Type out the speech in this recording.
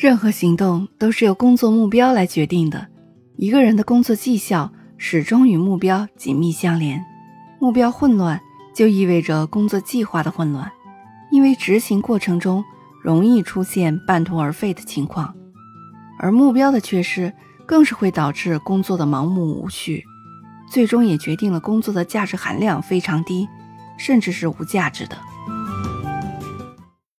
任何行动都是由工作目标来决定的。一个人的工作绩效始终与目标紧密相连目标混乱就意味着工作计划的混乱因为执行过程中容易出现半途而废的情况。而目标的缺失更是会导致工作的盲目无序最终也决定了工作的价值含量非常低甚至是无价值的。